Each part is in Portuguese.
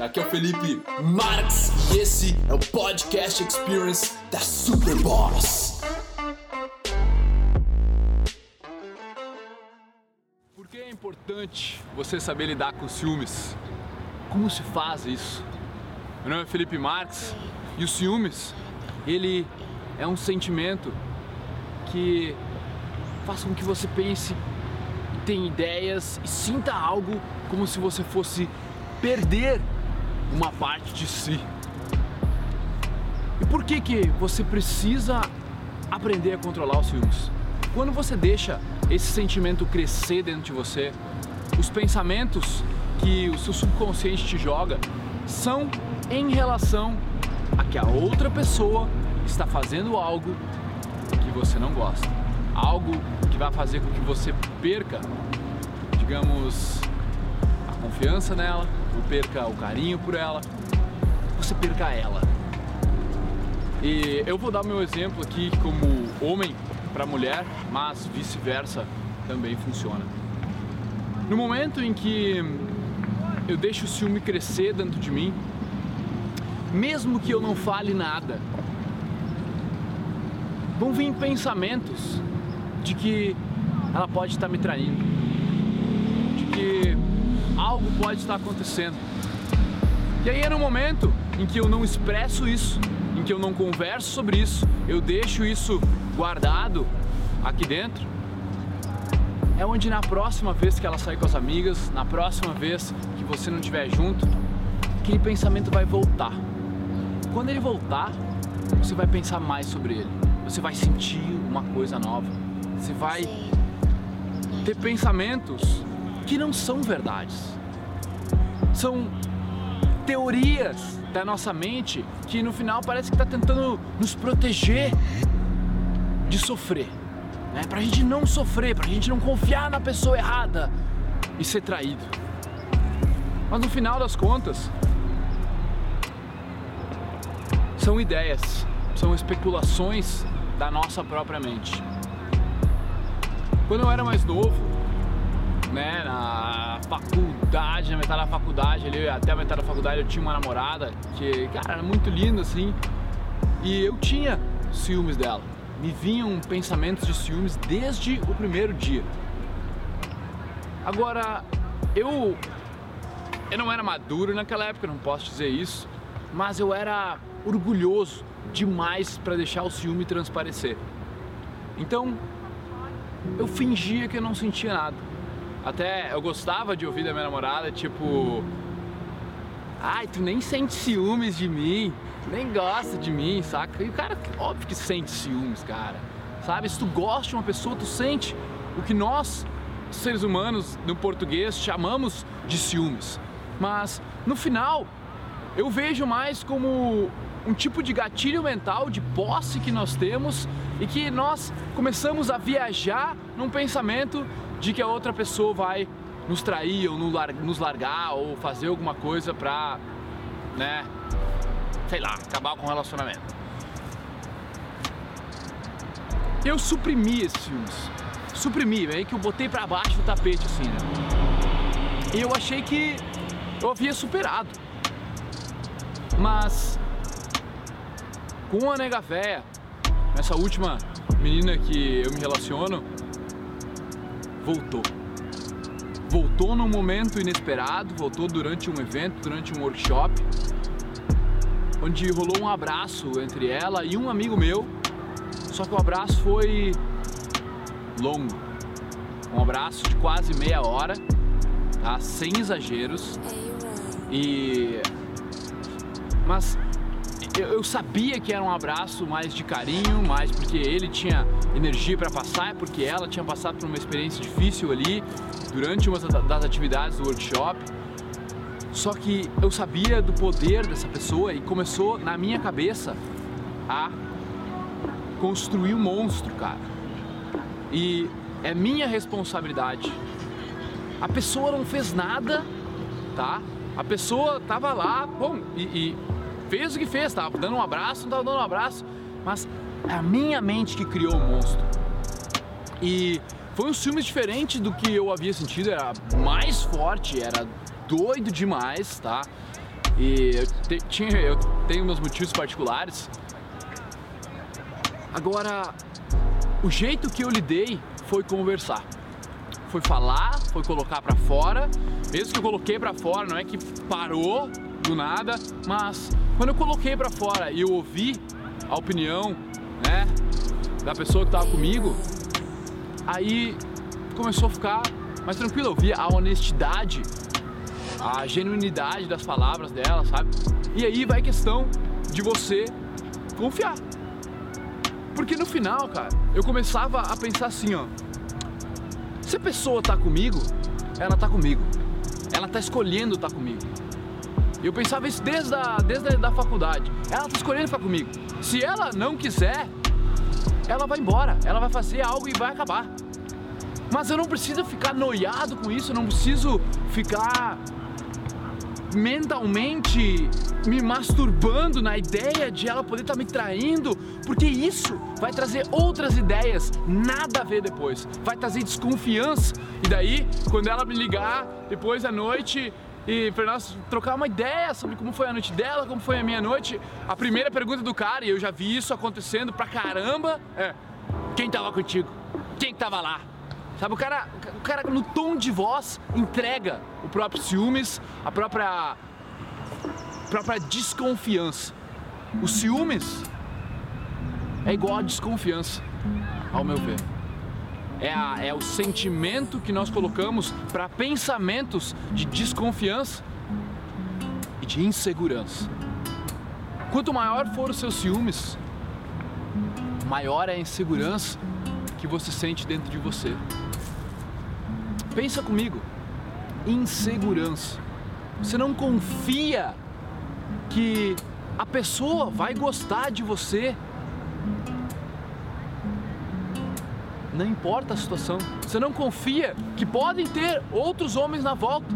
Aqui é o Felipe Marx e esse é o Podcast Experience da Superboss. Por que é importante você saber lidar com ciúmes? Como se faz isso? Meu nome é Felipe Marx e o ciúmes, ele é um sentimento que faz com que você pense, tenha ideias e sinta algo como se você fosse perder uma parte de si. E por que que você precisa aprender a controlar os ciúmes? Quando você deixa esse sentimento crescer dentro de você, os pensamentos que o seu subconsciente te joga são em relação a que a outra pessoa está fazendo algo que você não gosta. Algo que vai fazer com que você perca, digamos, a confiança nela, ou perca o carinho por ela, você perca ela. E eu vou dar meu exemplo aqui como homem para mulher, mas vice-versa também funciona. No momento em que eu deixo o ciúme crescer dentro de mim, mesmo que eu não fale nada, vão vir pensamentos de que ela pode estar me traindo, de que algo pode estar acontecendo. E aí é no momento em que eu não expresso isso, em que eu não converso sobre isso, eu deixo isso guardado aqui dentro, é onde na próxima vez que ela sair com as amigas, na próxima vez que você não estiver junto, aquele pensamento vai voltar. Quando ele voltar, você vai pensar mais sobre ele. Você vai sentir uma coisa nova. Você vai ter pensamentos que não são verdades. São teorias da nossa mente que no final parece que está tentando nos proteger de sofrer. Né? Pra gente não sofrer, pra gente não confiar na pessoa errada e ser traído. Mas no final das contas, são ideias, são especulações da nossa própria mente. Quando eu era mais novo, né, na faculdade, na metade da faculdade, ali, até a metade da faculdade eu tinha uma namorada que, cara, era muito linda assim, e eu tinha ciúmes dela. Me vinham pensamentos de ciúmes desde o primeiro dia. Agora, eu eu não era maduro naquela época, não posso dizer isso, mas eu era orgulhoso demais para deixar o ciúme transparecer. Então, eu fingia que eu não sentia nada. Até eu gostava de ouvir da minha namorada, tipo, ai, tu nem sente ciúmes de mim, nem gosta de mim, saca? E o cara, óbvio que sente ciúmes, cara. Sabe? Se tu gosta de uma pessoa, tu sente o que nós, seres humanos, no português, chamamos de ciúmes. Mas, no final, eu vejo mais como um tipo de gatilho mental, de posse que nós temos e que nós começamos a viajar num pensamento de que a outra pessoa vai nos trair ou nos largar ou fazer alguma coisa pra, né, sei lá, acabar com o relacionamento. Eu suprimi esses filmes. Suprimi, é que eu botei pra baixo do tapete assim, né? E eu achei que eu havia superado. Mas com a nega véia, essa última menina que eu me relaciono, voltou. Voltou num momento inesperado, voltou durante um evento, durante um workshop, onde rolou um abraço entre ela e um amigo meu, só que o abraço foi longo. Um abraço de quase meia hora, tá? Sem exageros. E mas eu sabia que era um abraço mais de carinho, mais porque ele tinha energia para passar, porque ela tinha passado por uma experiência difícil ali durante uma das atividades do workshop. Só que eu sabia do poder dessa pessoa e começou na minha cabeça a construir um monstro, cara. E é minha responsabilidade. A pessoa não fez nada, tá? A pessoa tava lá, bom, e, e fez o que fez, tava dando um abraço, não tava dando um abraço, mas é a minha mente que criou o monstro. E foi um filme diferente do que eu havia sentido, era mais forte, era doido demais, tá? E eu, te, tinha, eu tenho meus motivos particulares. Agora, o jeito que eu lidei foi conversar. Foi falar, foi colocar para fora. Mesmo que eu coloquei para fora, não é que parou do nada, mas quando eu coloquei para fora e eu ouvi a opinião, né, da pessoa que tava comigo, aí começou a ficar mais tranquilo. Eu vi a honestidade, a genuinidade das palavras dela, sabe? E aí vai questão de você confiar. Porque no final, cara, eu começava a pensar assim, ó. Se a pessoa tá comigo, ela tá comigo. Ela tá escolhendo estar tá comigo. Eu pensava isso desde a, desde a da faculdade. Ela tá escolhendo ficar comigo. Se ela não quiser, ela vai embora. Ela vai fazer algo e vai acabar. Mas eu não preciso ficar noiado com isso, eu não preciso ficar mentalmente me masturbando na ideia de ela poder estar tá me traindo, porque isso vai trazer outras ideias, nada a ver depois, vai trazer desconfiança. E daí, quando ela me ligar depois da noite e para nós trocar uma ideia sobre como foi a noite dela, como foi a minha noite, a primeira pergunta do cara, e eu já vi isso acontecendo pra caramba, é: quem tava contigo? Quem tava lá? Sabe, o cara, o cara no tom de voz entrega o próprio ciúmes, a própria, própria desconfiança. O ciúmes é igual a desconfiança, ao meu ver. É, a, é o sentimento que nós colocamos para pensamentos de desconfiança e de insegurança. Quanto maior for os seus ciúmes, maior é a insegurança que você sente dentro de você. Pensa comigo. Insegurança. Você não confia que a pessoa vai gostar de você. Não importa a situação. Você não confia que podem ter outros homens na volta,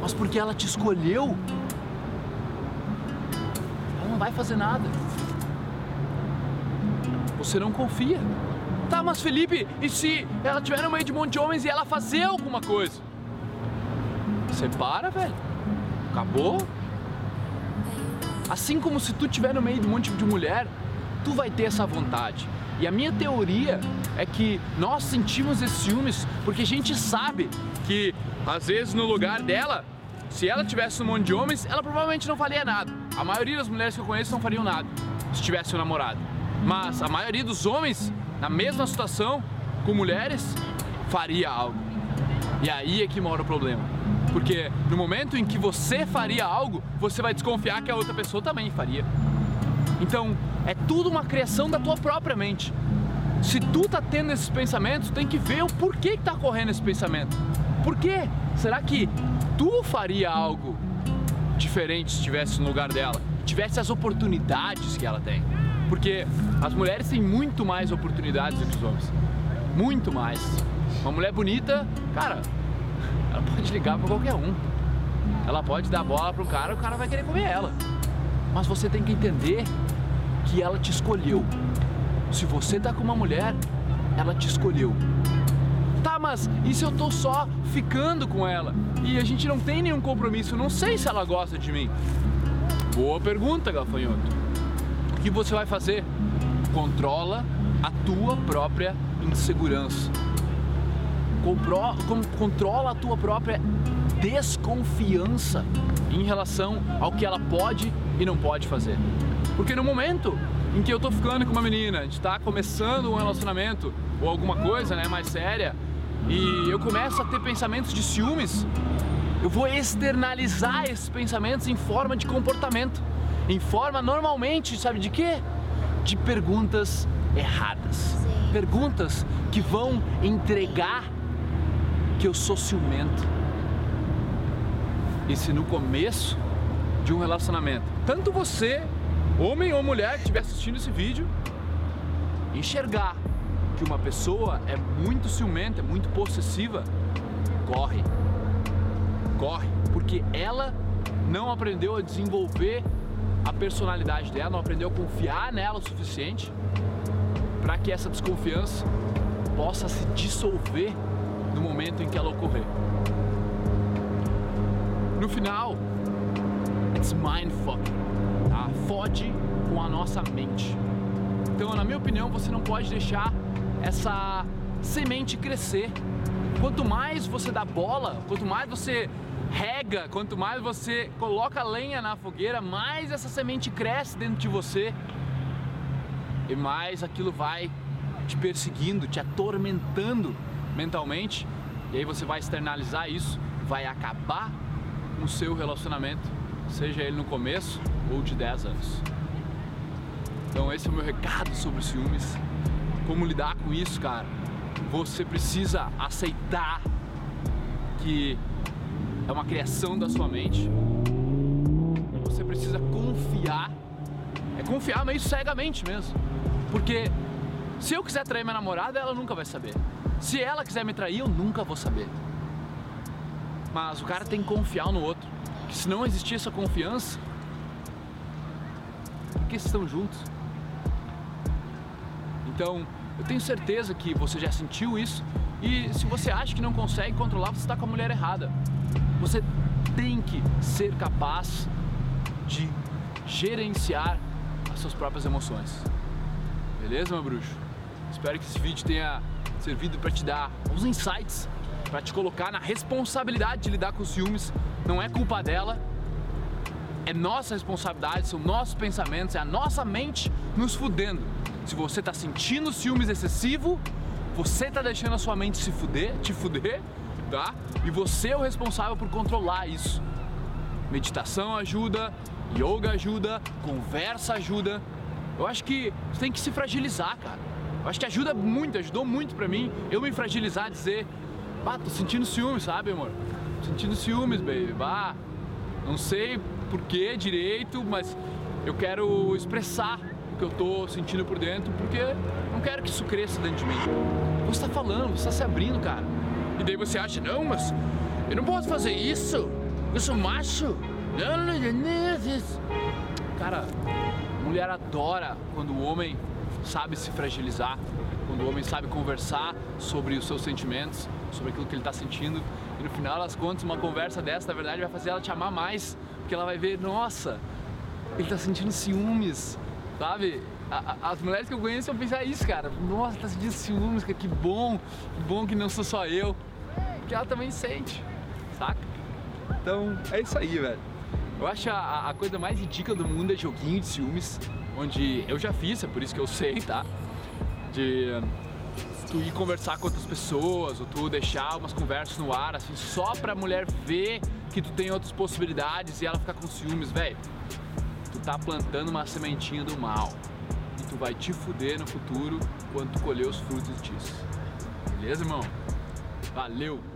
mas porque ela te escolheu, ela não vai fazer nada. Você não confia. Tá, mas Felipe, e se ela tiver no meio de um monte de homens e ela fazer alguma coisa? Você para, velho. Acabou. Assim como se tu tiver no meio de um monte de mulher, tu vai ter essa vontade. E a minha teoria é que nós sentimos esses ciúmes porque a gente sabe que às vezes no lugar dela, se ela tivesse um monte de homens, ela provavelmente não faria nada. A maioria das mulheres que eu conheço não fariam nada se tivesse um namorado. Mas a maioria dos homens na mesma situação com mulheres, faria algo. E aí é que mora o problema. Porque no momento em que você faria algo, você vai desconfiar que a outra pessoa também faria. Então, é tudo uma criação da tua própria mente. Se tu tá tendo esses pensamentos, tem que ver o porquê que tá correndo esse pensamento. Por quê? Será que tu faria algo diferente se estivesse no lugar dela? Tivesse as oportunidades que ela tem? Porque as mulheres têm muito mais oportunidades do que os homens. Muito mais. Uma mulher bonita, cara, ela pode ligar para qualquer um. Ela pode dar bola um cara, o cara vai querer comer ela. Mas você tem que entender que ela te escolheu. Se você tá com uma mulher, ela te escolheu. Tá, mas e se eu tô só ficando com ela e a gente não tem nenhum compromisso? Não sei se ela gosta de mim. Boa pergunta, gafanhoto que você vai fazer? Controla a tua própria insegurança. Compro, com, controla a tua própria desconfiança em relação ao que ela pode e não pode fazer. Porque no momento em que eu tô ficando com uma menina, a gente tá começando um relacionamento ou alguma coisa, né, mais séria, e eu começo a ter pensamentos de ciúmes, eu vou externalizar esses pensamentos em forma de comportamento em forma normalmente, sabe de quê? De perguntas erradas. Sim. Perguntas que vão entregar que eu sou ciumento. E se no começo de um relacionamento, tanto você, homem ou mulher que estiver assistindo esse vídeo, enxergar que uma pessoa é muito ciumenta, é muito possessiva, corre. Corre, porque ela não aprendeu a desenvolver a personalidade dela, não aprendeu a confiar nela o suficiente para que essa desconfiança possa se dissolver no momento em que ela ocorrer. No final, It's mindfuck. Tá? Fode com a nossa mente. Então, na minha opinião, você não pode deixar essa semente crescer. Quanto mais você dá bola, quanto mais você rega, quanto mais você coloca lenha na fogueira, mais essa semente cresce dentro de você e mais aquilo vai te perseguindo, te atormentando mentalmente. E aí você vai externalizar isso, vai acabar com o seu relacionamento, seja ele no começo ou de 10 anos. Então esse é o meu recado sobre ciúmes. Como lidar com isso, cara? Você precisa aceitar que é uma criação da sua mente. Você precisa confiar. É confiar meio cegamente mesmo. Porque se eu quiser trair minha namorada, ela nunca vai saber. Se ela quiser me trair, eu nunca vou saber. Mas o cara tem que confiar no outro. Que se não existir essa confiança, por que estão juntos? Então, eu tenho certeza que você já sentiu isso. E se você acha que não consegue controlar, você está com a mulher errada. Você tem que ser capaz de gerenciar as suas próprias emoções. Beleza, meu bruxo? Espero que esse vídeo tenha servido para te dar uns insights, para te colocar na responsabilidade de lidar com os ciúmes. Não é culpa dela, é nossa responsabilidade, são nossos pensamentos, é a nossa mente nos fudendo. Se você está sentindo ciúmes excessivo, você está deixando a sua mente se fuder, te fuder, tá? E você é o responsável por controlar isso. Meditação ajuda, yoga ajuda, conversa ajuda. Eu acho que você tem que se fragilizar, cara. Eu acho que ajuda muito, ajudou muito pra mim eu me fragilizar, dizer, bah, tô sentindo ciúmes, sabe, amor? Sentindo ciúmes, baby. Bah, não sei por que direito, mas eu quero expressar o que eu tô sentindo por dentro, porque não quero que isso cresça dentro de mim. Você tá falando, você tá se abrindo, cara. E daí você acha, não, mas eu não posso fazer isso. Eu sou macho. Não, não, não. Cara, mulher adora quando o homem sabe se fragilizar, quando o homem sabe conversar sobre os seus sentimentos, sobre aquilo que ele está sentindo. E no final das contas, uma conversa dessa, na verdade, vai fazer ela te amar mais, porque ela vai ver, nossa, ele está sentindo ciúmes, sabe? as mulheres que eu conheço vão pensar isso, cara. Nossa, tá sentindo ciúmes, cara, que bom, que bom que não sou só eu. Porque ela também sente, saca? Então, é isso aí, velho. Eu acho a, a coisa mais ridícula do mundo é joguinho de ciúmes, onde eu já fiz, é por isso que eu sei, tá? De tu ir conversar com outras pessoas, ou tu deixar umas conversas no ar, assim, só pra mulher ver que tu tem outras possibilidades e ela ficar com ciúmes, velho. Tu tá plantando uma sementinha do mal. E tu vai te fuder no futuro quando tu colher os frutos disso. Beleza, irmão? Valeu!